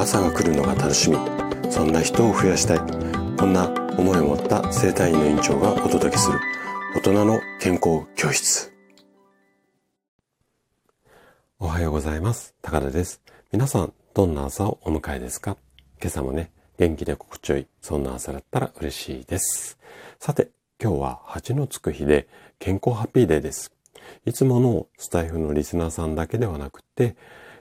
朝が来るのが楽しみ。そんな人を増やしたい。こんな思いを持った生体院の院長がお届けする。大人の健康教室。おはようございます。高田です。皆さんどんな朝をお迎えですか？今朝もね元気で心地よいそんな朝だったら嬉しいです。さて今日は8のつく日で健康ハッピーデーです。いつものスタイフのリスナーさんだけではなくて、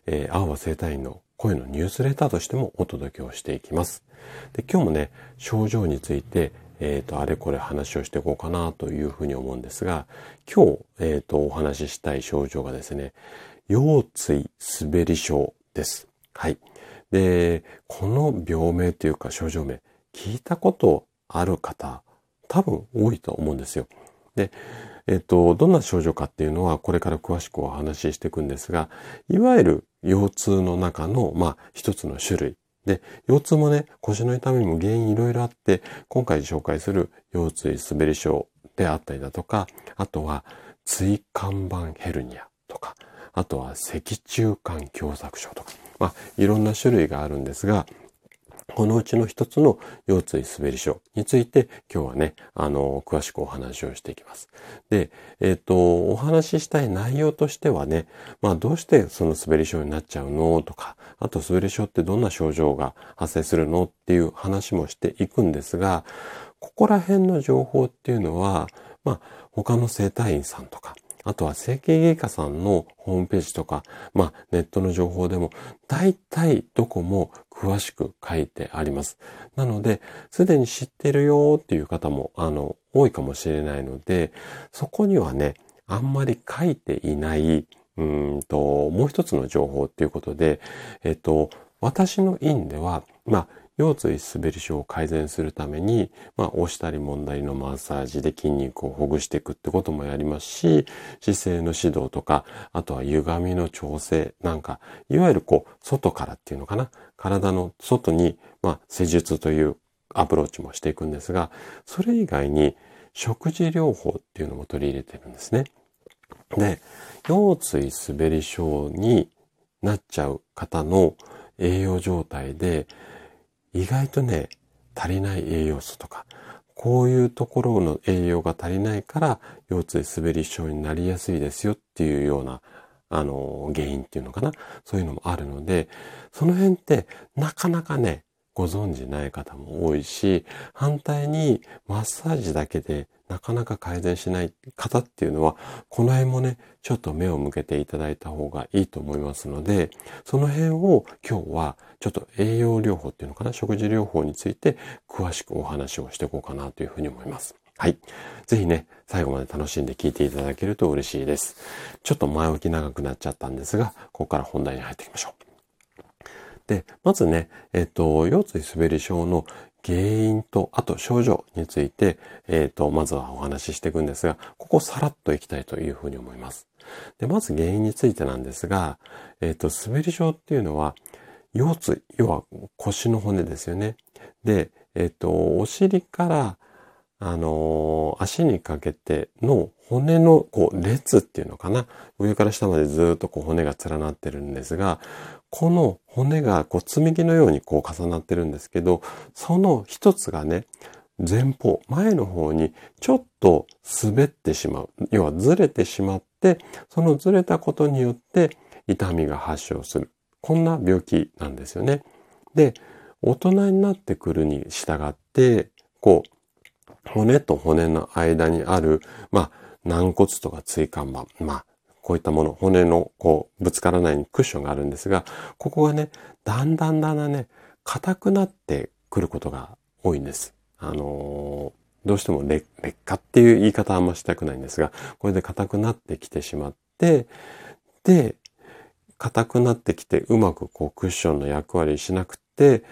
えー、青葉生体院の声のニュースレターとしてもお届けをしていきます。で今日もね、症状について、えっ、ー、と、あれこれ話をしていこうかなというふうに思うんですが、今日、えっ、ー、と、お話ししたい症状がですね、腰椎滑り症です。はい。で、この病名というか症状名、聞いたことある方、多分多いと思うんですよ。で、えっと、どんな症状かっていうのはこれから詳しくお話ししていくんですが、いわゆる腰痛の中の、まあ、一つの種類。で、腰痛もね、腰の痛みも原因いろいろあって、今回紹介する腰椎滑り症であったりだとか、あとは椎間板ヘルニアとか、あとは脊柱管狭窄症とか、まあ、いろんな種類があるんですが、このうちの一つの腰椎滑り症について今日はね、あの、詳しくお話をしていきます。で、えっ、ー、と、お話ししたい内容としてはね、まあどうしてその滑り症になっちゃうのとか、あと滑り症ってどんな症状が発生するのっていう話もしていくんですが、ここら辺の情報っていうのは、まあ他の生体院さんとか、あとは整形外科さんのホームページとか、まあネットの情報でも大体どこも詳しく書いてあります。なので、すでに知ってるよっていう方も、あの、多いかもしれないので、そこにはね、あんまり書いていない、うんと、もう一つの情報っていうことで、えっと、私の院では、まあ、腰椎滑り症を改善するために、まあ、押したり問題のマッサージで筋肉をほぐしていくってこともやりますし、姿勢の指導とか、あとは歪みの調整なんか、いわゆるこう、外からっていうのかな？体の外に、まあ、施術というアプローチもしていくんですが、それ以外に食事療法っていうのも取り入れてるんですね。で、腰椎滑り症になっちゃう方の栄養状態で、意外とね、足りない栄養素とか、こういうところの栄養が足りないから腰椎滑り症になりやすいですよっていうような、あの、原因っていうのかな。そういうのもあるので、その辺ってなかなかね、ご存知ない方も多いし、反対にマッサージだけでなかなか改善しない方っていうのは、この辺もね、ちょっと目を向けていただいた方がいいと思いますので、その辺を今日はちょっと栄養療法っていうのかな、食事療法について詳しくお話をしていこうかなというふうに思います。はい。ぜひね、最後まで楽しんで聞いていただけると嬉しいです。ちょっと前置き長くなっちゃったんですが、ここから本題に入っていきましょう。で、まずね、えっと、腰椎滑り症の原因と、あと症状について、えっ、ー、と、まずはお話ししていくんですが、ここさらっといきたいというふうに思います。で、まず原因についてなんですが、えっ、ー、と、滑り症っていうのは、腰椎、要は腰の骨ですよね。で、えっ、ー、と、お尻から、あの足にかけての骨のこう列っていうのかな？上から下までずっとこう骨が連なってるんですが、この骨がこう積み木のようにこう重なってるんですけど、その一つがね、前方、前の方にちょっと滑ってしまう。要はずれてしまって、そのずれたことによって痛みが発症する。こんな病気なんですよね。で、大人になってくるに従って、こう、骨と骨の間にある、まあ、軟骨とか椎間板、まあ、こういったもの、骨のこう、ぶつからないようにクッションがあるんですが、ここがね、だんだんだんだんね、硬くなってくることが多いんです。あのー、どうしても劣化っていう言い方はあんましたくないんですが、これで硬くなってきてしまって、で、硬くなってきてうまくこうクッションの役割しなくて、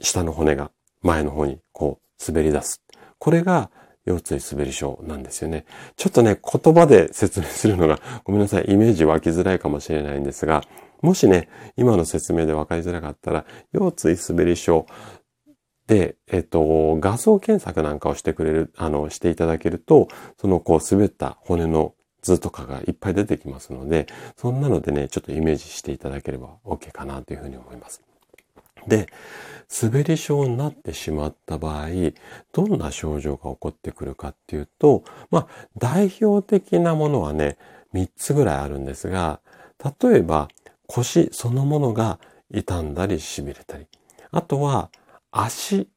下の骨が前の方にこう滑り出す。これが腰椎滑り症なんですよね。ちょっとね、言葉で説明するのが ごめんなさい、イメージ湧きづらいかもしれないんですが、もしね、今の説明で分かりづらかったら、腰椎滑り症で、えっと、画像検索なんかをしてくれる、あの、していただけると、そのこう滑った骨の図とかがいっぱい出てきますので、そんなのでね、ちょっとイメージしていただければ OK かなというふうに思います。で、滑り症になってしまった場合、どんな症状が起こってくるかっていうと、まあ、代表的なものはね、3つぐらいあるんですが、例えば腰そのものが傷んだり痺れたり、あとは足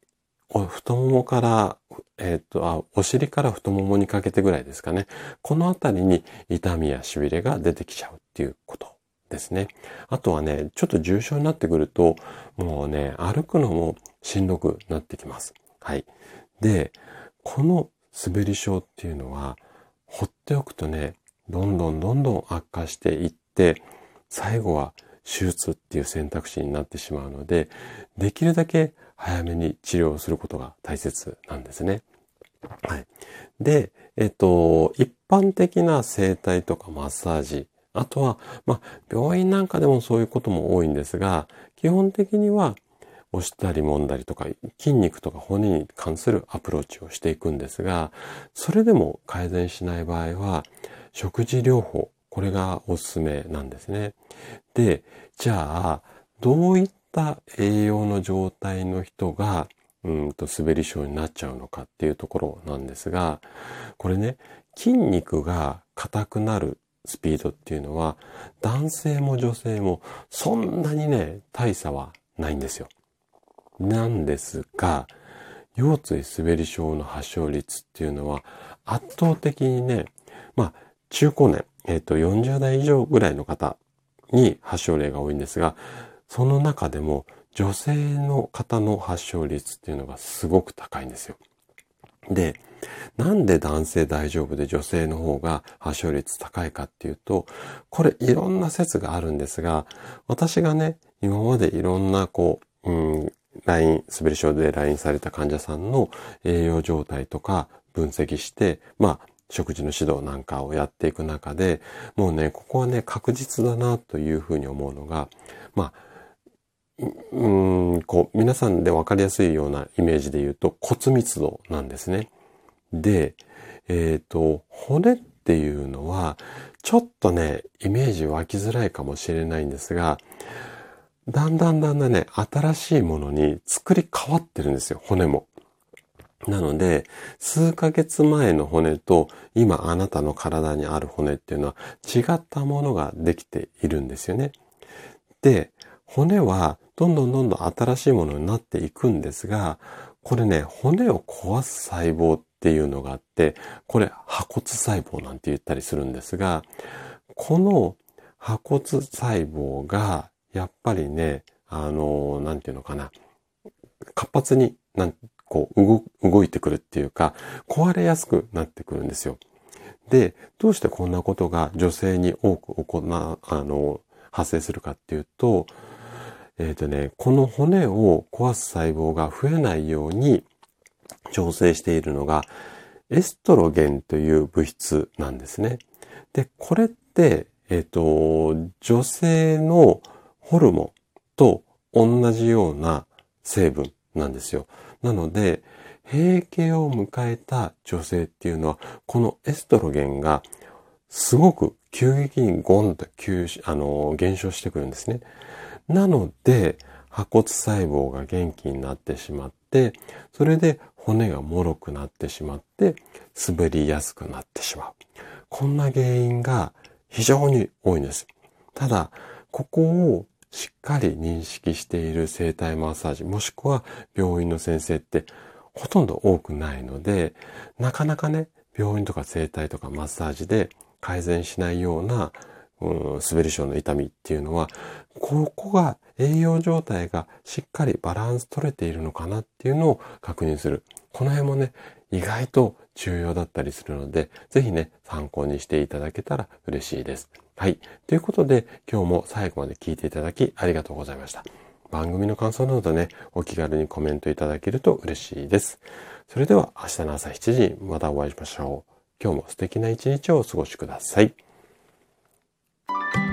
太ももから、えっ、とあ、お尻から太ももにかけてぐらいですかね。このあたりに痛みや痺れが出てきちゃうっていうことですね。あとはね、ちょっと重症になってくると、もうね、歩くのもしんどくなってきます。はい。で、この滑り症っていうのは、放っておくとね、どんどんどんどん悪化していって、最後は手術っていう選択肢になってしまうので、できるだけ早めに治療することが大切なんですね。はい。で、えっと、一般的な整体とかマッサージ、あとは、まあ、病院なんかでもそういうことも多いんですが、基本的には押したり揉んだりとか筋肉とか骨に関するアプローチをしていくんですが、それでも改善しない場合は、食事療法、これがおすすめなんですね。で、じゃあ、どういった栄養の状態の人が、うんと滑り症になっちゃうのかっていうところなんですが、これね、筋肉が硬くなるスピードっていうのは、男性も女性もそんなにね、大差はないんですよ。なんですが、腰椎滑り症の発症率っていうのは圧倒的にね、まあ、中高年、えっ、ー、と、40代以上ぐらいの方に発症例が多いんですが、その中でも女性の方の発症率っていうのがすごく高いんですよ。で、なんで男性大丈夫で女性の方が発症率高いかっていうと、これいろんな説があるんですが、私がね、今までいろんなこう、うん、LINE、滑り症で LINE された患者さんの栄養状態とか分析して、まあ、食事の指導なんかをやっていく中で、もうね、ここはね、確実だなというふうに思うのが、まあ、うん、こう、皆さんでわかりやすいようなイメージで言うと骨密度なんですね。で、えっ、ー、と、骨っていうのは、ちょっとね、イメージ湧きづらいかもしれないんですが、だんだんだんだんね、新しいものに作り変わってるんですよ、骨も。なので、数ヶ月前の骨と今あなたの体にある骨っていうのは違ったものができているんですよね。で、骨はどんどんどんどん新しいものになっていくんですが、これね、骨を壊す細胞っていうのがあって、これ、破骨細胞なんて言ったりするんですが、この破骨細胞が、やっぱりね、あの、なんていうのかな、活発に、なんこう、動いてくるっていうか、壊れやすくなってくるんですよ。で、どうしてこんなことが女性に多く行な、あの、発生するかっていうと、えっ、ー、とね、この骨を壊す細胞が増えないように調整しているのがエストロゲンという物質なんですね。で、これって、えっ、ー、と、女性のホルモンと同じような成分なんですよ。なので、閉経を迎えた女性っていうのは、このエストロゲンがすごく急激にゴンと急あの減少してくるんですね。なので、破骨細胞が元気になってしまって、それで骨が脆くなってしまって、滑りやすくなってしまう。こんな原因が非常に多いんです。ただ、ここをしっかり認識している生体マッサージ、もしくは病院の先生ってほとんど多くないので、なかなかね、病院とか整体とかマッサージで改善しないようなうん、滑り症の痛みっていうのは、ここが栄養状態がしっかりバランス取れているのかなっていうのを確認する。この辺もね、意外と重要だったりするので、ぜひね、参考にしていただけたら嬉しいです。はい。ということで、今日も最後まで聞いていただきありがとうございました。番組の感想などね、お気軽にコメントいただけると嬉しいです。それでは明日の朝7時にまたお会いしましょう。今日も素敵な一日をお過ごしください。Thank you